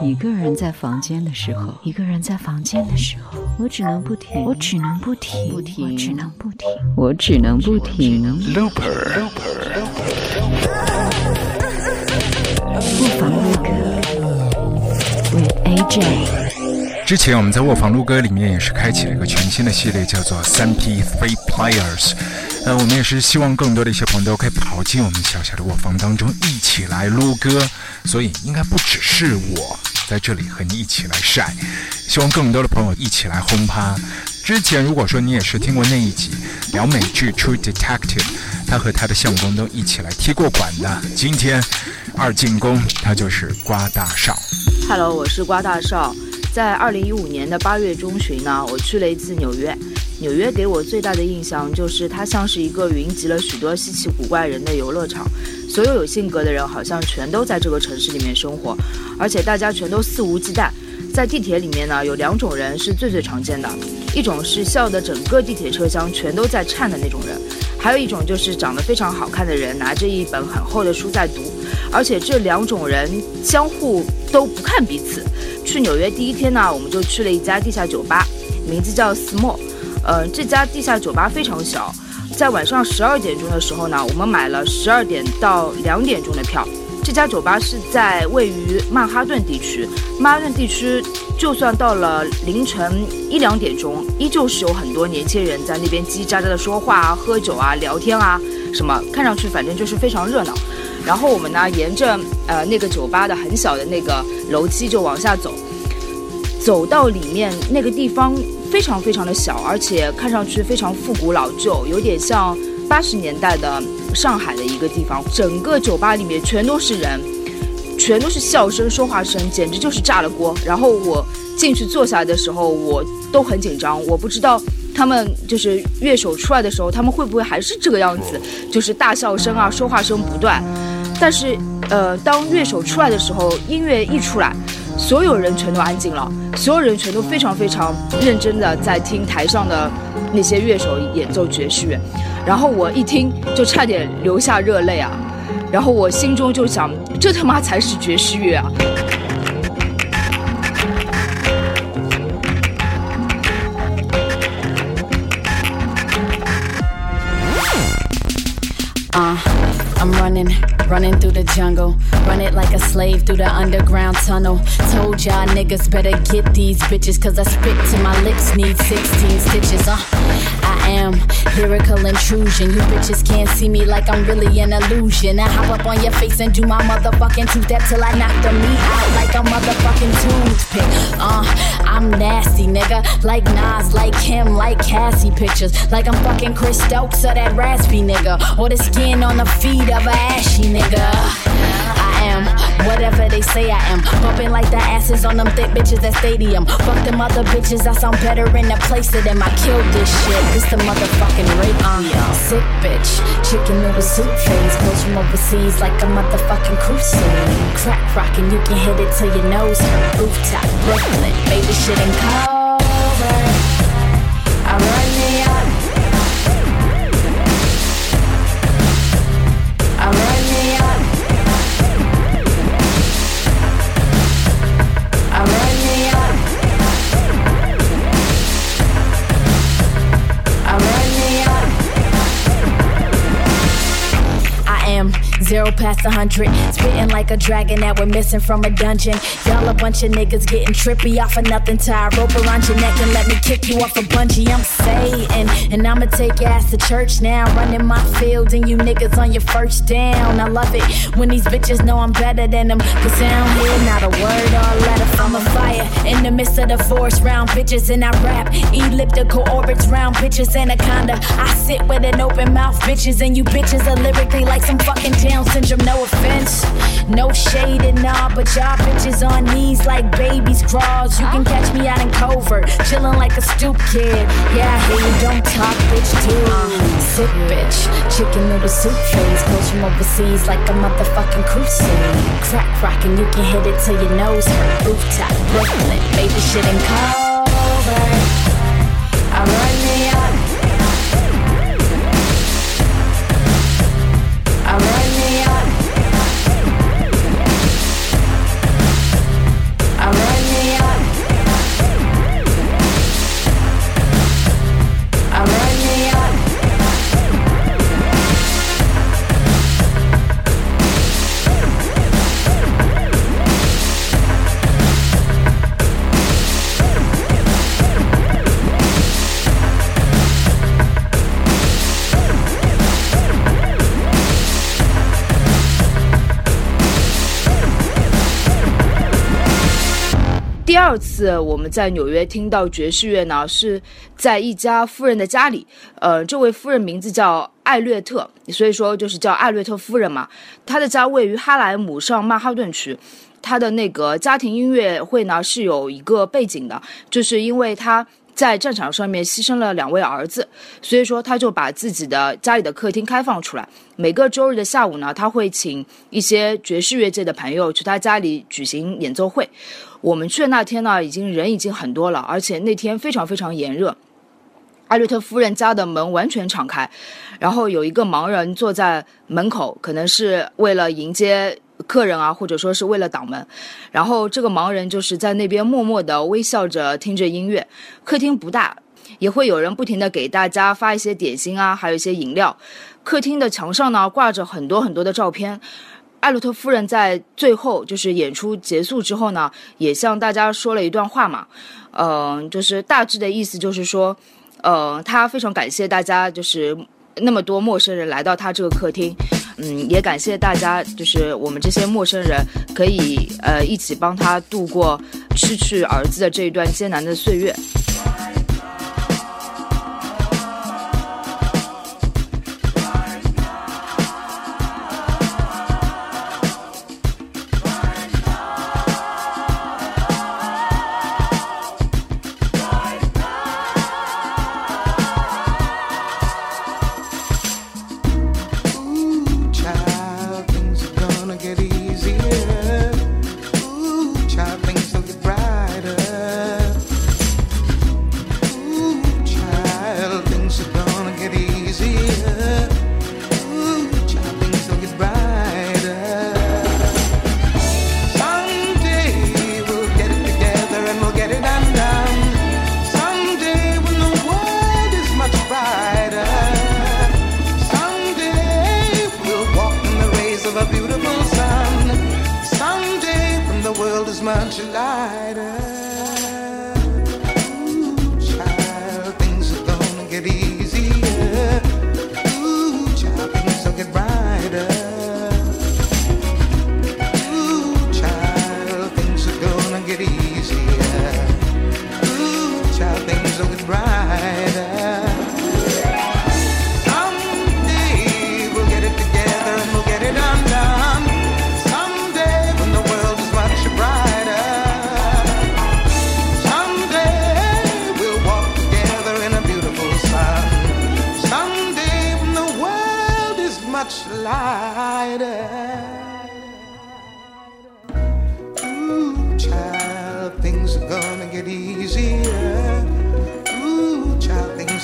一个人在房间的时候，一个人在房间的时候，我只能不停，我只能不停，不停，我只能不停，我只能不停。Looper，卧房录歌，with AJ。之前我们在卧房录歌里面也是开启了一个全新的系列，叫做三 P Three Players。那，我们也是希望更多的一些朋友都可以跑进我们小小的卧房当中，一起来录歌。所以应该不只是我。在这里和你一起来晒，希望更多的朋友一起来轰趴。之前如果说你也是听过那一集聊美剧《True Detective》，他和他的相公都一起来踢过馆的。今天二进宫，他就是瓜大少。Hello，我是瓜大少。在二零一五年的八月中旬呢，我去了一次纽约。纽约给我最大的印象就是它像是一个云集了许多稀奇古怪人的游乐场。所有有性格的人好像全都在这个城市里面生活，而且大家全都肆无忌惮。在地铁里面呢，有两种人是最最常见的，一种是笑得整个地铁车厢全都在颤的那种人，还有一种就是长得非常好看的人，拿着一本很厚的书在读。而且这两种人相互都不看彼此。去纽约第一天呢，我们就去了一家地下酒吧，名字叫 Small。嗯，这家地下酒吧非常小。在晚上十二点钟的时候呢，我们买了十二点到两点钟的票。这家酒吧是在位于曼哈顿地区。曼哈顿地区，就算到了凌晨一两点钟，依旧是有很多年轻人在那边叽叽喳喳的说话啊、喝酒啊、聊天啊，什么看上去反正就是非常热闹。然后我们呢，沿着呃那个酒吧的很小的那个楼梯就往下走，走到里面那个地方。非常非常的小，而且看上去非常复古老旧，有点像八十年代的上海的一个地方。整个酒吧里面全都是人，全都是笑声、说话声，简直就是炸了锅。然后我进去坐下来的时候，我都很紧张，我不知道他们就是乐手出来的时候，他们会不会还是这个样子，就是大笑声啊，说话声不断。但是，呃，当乐手出来的时候，音乐一出来。所有人全都安静了，所有人全都非常非常认真的在听台上的那些乐手演奏爵士乐，然后我一听就差点流下热泪啊，然后我心中就想，这他妈才是爵士乐啊！啊，I'm running。Running through the jungle, run it like a slave through the underground tunnel. Told y'all niggas better get these bitches, cause I spit till my lips need 16 stitches. Uh, I am lyrical intrusion. You bitches can't see me like I'm really an illusion. I hop up on your face and do my motherfucking tooth that till I knock the meat out like a motherfucking toothpick. Uh, I'm nasty, nigga. Like Nas, like him, like Cassie pictures. Like I'm fucking Chris Stokes or that raspy nigga. Or the skin on the feet of a ashy nigga nigga. I am whatever they say I am. Bumping like the asses on them thick bitches at stadium. Fuck them other bitches, I sound better in the place of them. I killed this shit. This the motherfucking rape. Uh, sick bitch, chicken noodle soup phase. Clothes from overseas like a motherfucking crusade. Crack rockin', you can hit it till your nose hurt. Rooftop, Brooklyn, baby shit in cover. I run Zero past a hundred, spitting like a dragon that we're missing from a dungeon. Y'all a bunch of niggas getting trippy off of nothing. Tie a rope around your neck and let me kick you off a bungee. I'm Satan, and I'ma take your ass to church now. Running my field and you niggas on your first down. I love it when these bitches know I'm better than them. Cause I don't not a word or a letter from a fire. In the midst of the forest round bitches and I rap. Elliptical orbits round bitches anaconda. I sit with an open mouth bitches and you bitches are lyrically like some fucking down down syndrome, no offense. No shade and all, but y'all bitches on knees like babies crawls. You can catch me out in covert, chillin' like a stoop kid. Yeah, I hear you don't talk, bitch, too. Sick bitch, chicken noodle soup face. Clothes from overseas like a motherfucking crusade. Crack rockin', you can hit it till your nose hurt. Rooftop, Brooklyn, baby shit in covert. I run 二次我们在纽约听到爵士乐呢，是在一家夫人的家里。呃，这位夫人名字叫艾略特，所以说就是叫艾略特夫人嘛。她的家位于哈莱姆上曼哈顿区。她的那个家庭音乐会呢是有一个背景的，就是因为她在战场上面牺牲了两位儿子，所以说他就把自己的家里的客厅开放出来。每个周日的下午呢，他会请一些爵士乐界的朋友去他家里举行演奏会。我们去的那天呢，已经人已经很多了，而且那天非常非常炎热。艾略特夫人家的门完全敞开，然后有一个盲人坐在门口，可能是为了迎接客人啊，或者说是为了挡门。然后这个盲人就是在那边默默地微笑着听着音乐。客厅不大，也会有人不停地给大家发一些点心啊，还有一些饮料。客厅的墙上呢挂着很多很多的照片。艾洛特夫人在最后就是演出结束之后呢，也向大家说了一段话嘛，嗯，就是大致的意思就是说，呃，他非常感谢大家，就是那么多陌生人来到他这个客厅，嗯，也感谢大家，就是我们这些陌生人可以呃一起帮他度过失去儿子的这一段艰难的岁月。Isabel.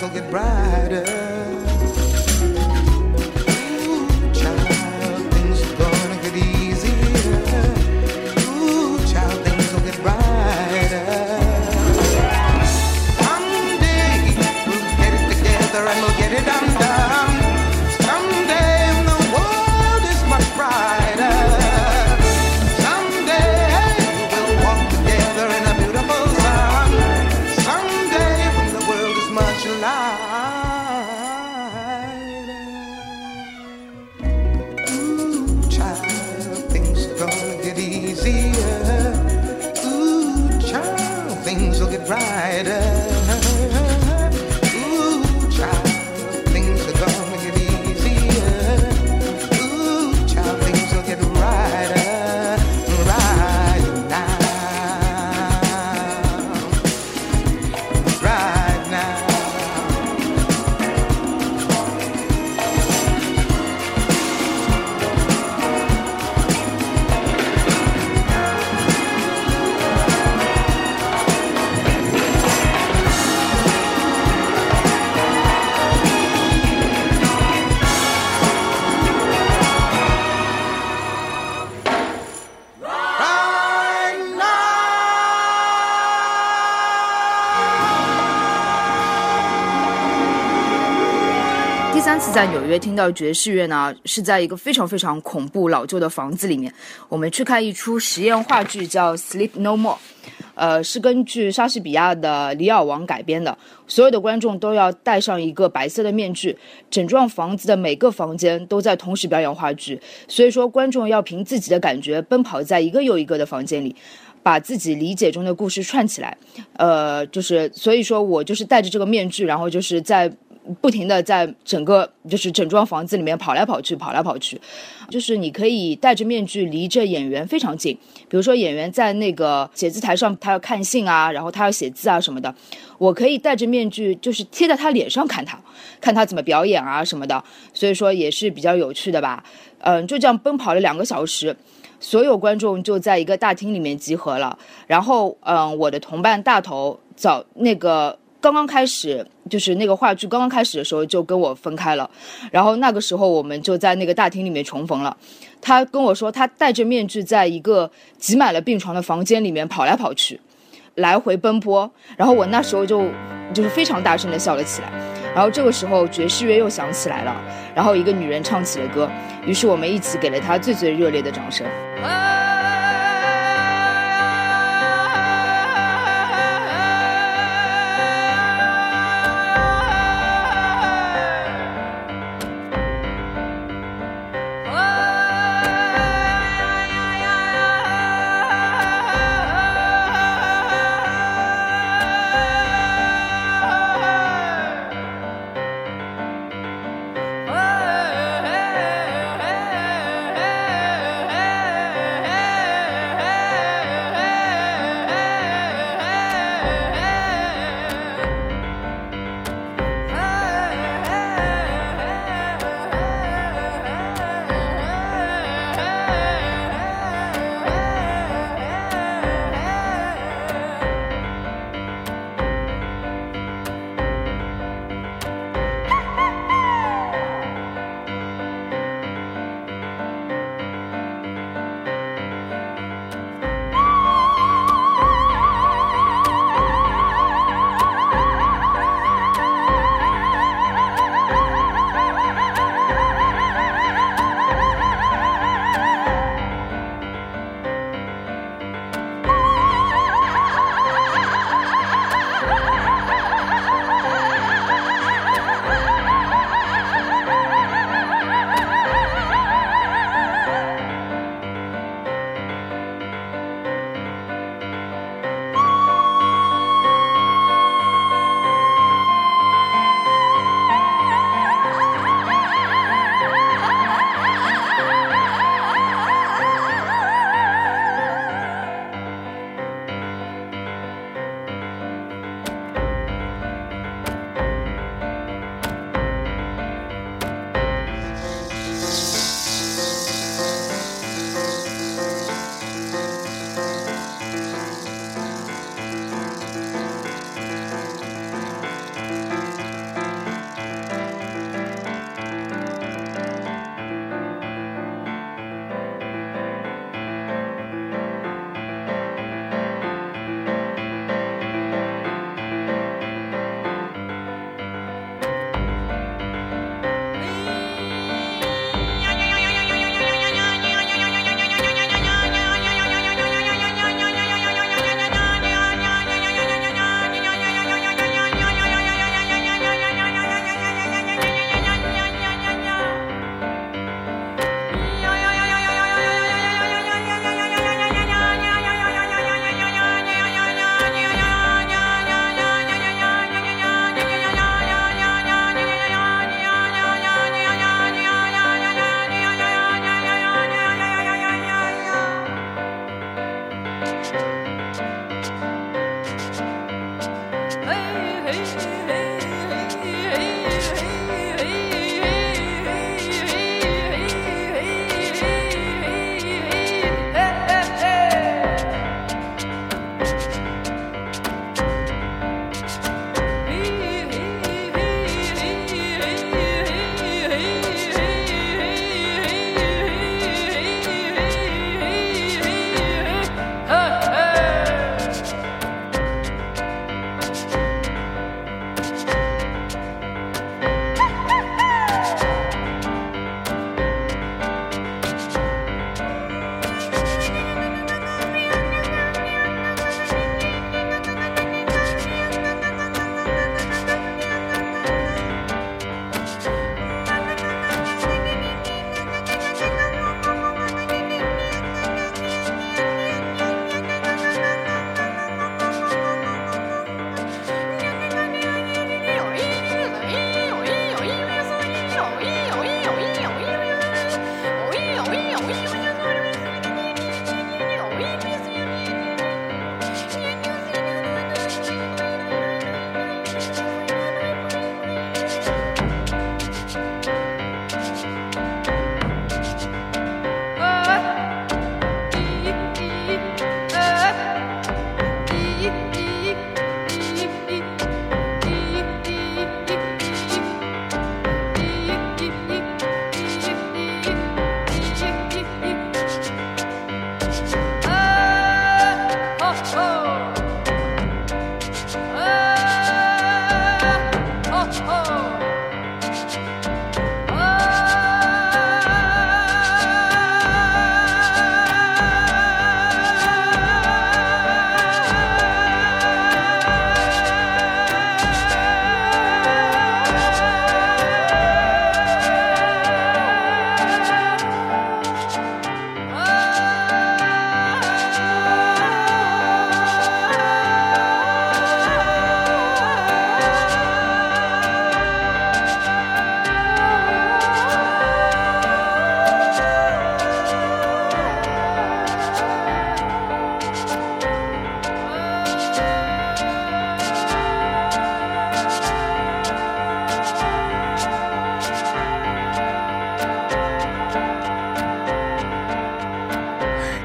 will get brighter. 在纽约听到爵士乐呢，是在一个非常非常恐怖老旧的房子里面。我们去看一出实验话剧，叫《Sleep No More》，呃，是根据莎士比亚的《李尔王》改编的。所有的观众都要戴上一个白色的面具，整幢房子的每个房间都在同时表演话剧。所以说，观众要凭自己的感觉奔跑在一个又一个的房间里。把自己理解中的故事串起来，呃，就是所以说我就是戴着这个面具，然后就是在。不停的在整个就是整幢房子里面跑来跑去，跑来跑去，就是你可以戴着面具离着演员非常近。比如说演员在那个写字台上，他要看信啊，然后他要写字啊什么的，我可以戴着面具，就是贴在他脸上看他，看他怎么表演啊什么的。所以说也是比较有趣的吧。嗯，就这样奔跑了两个小时，所有观众就在一个大厅里面集合了。然后嗯，我的同伴大头早那个。刚刚开始，就是那个话剧刚刚开始的时候就跟我分开了，然后那个时候我们就在那个大厅里面重逢了。他跟我说，他戴着面具在一个挤满了病床的房间里面跑来跑去，来回奔波。然后我那时候就就是非常大声的笑了起来。然后这个时候爵士乐又响起来了，然后一个女人唱起了歌，于是我们一起给了他最最热烈的掌声。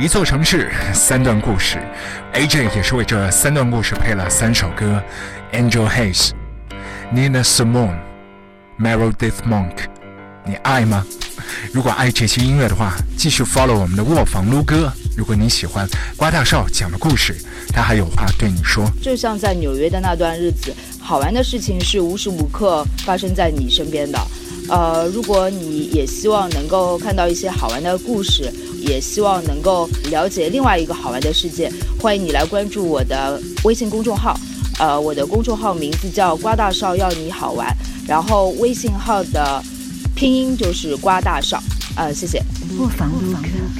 一座城市，三段故事。AJ 也是为这三段故事配了三首歌：Angel Haze、Nina Simone、Meredith Monk。你爱吗？如果爱这些音乐的话，继续 follow 我们的卧房撸歌。如果你喜欢瓜大少讲的故事，他还有话对你说。就像在纽约的那段日子，好玩的事情是无时无刻发生在你身边的。呃，如果你也希望能够看到一些好玩的故事，也希望能够了解另外一个好玩的世界，欢迎你来关注我的微信公众号。呃，我的公众号名字叫瓜大少要你好玩，然后微信号的拼音就是瓜大少。呃，谢谢。卧房录歌。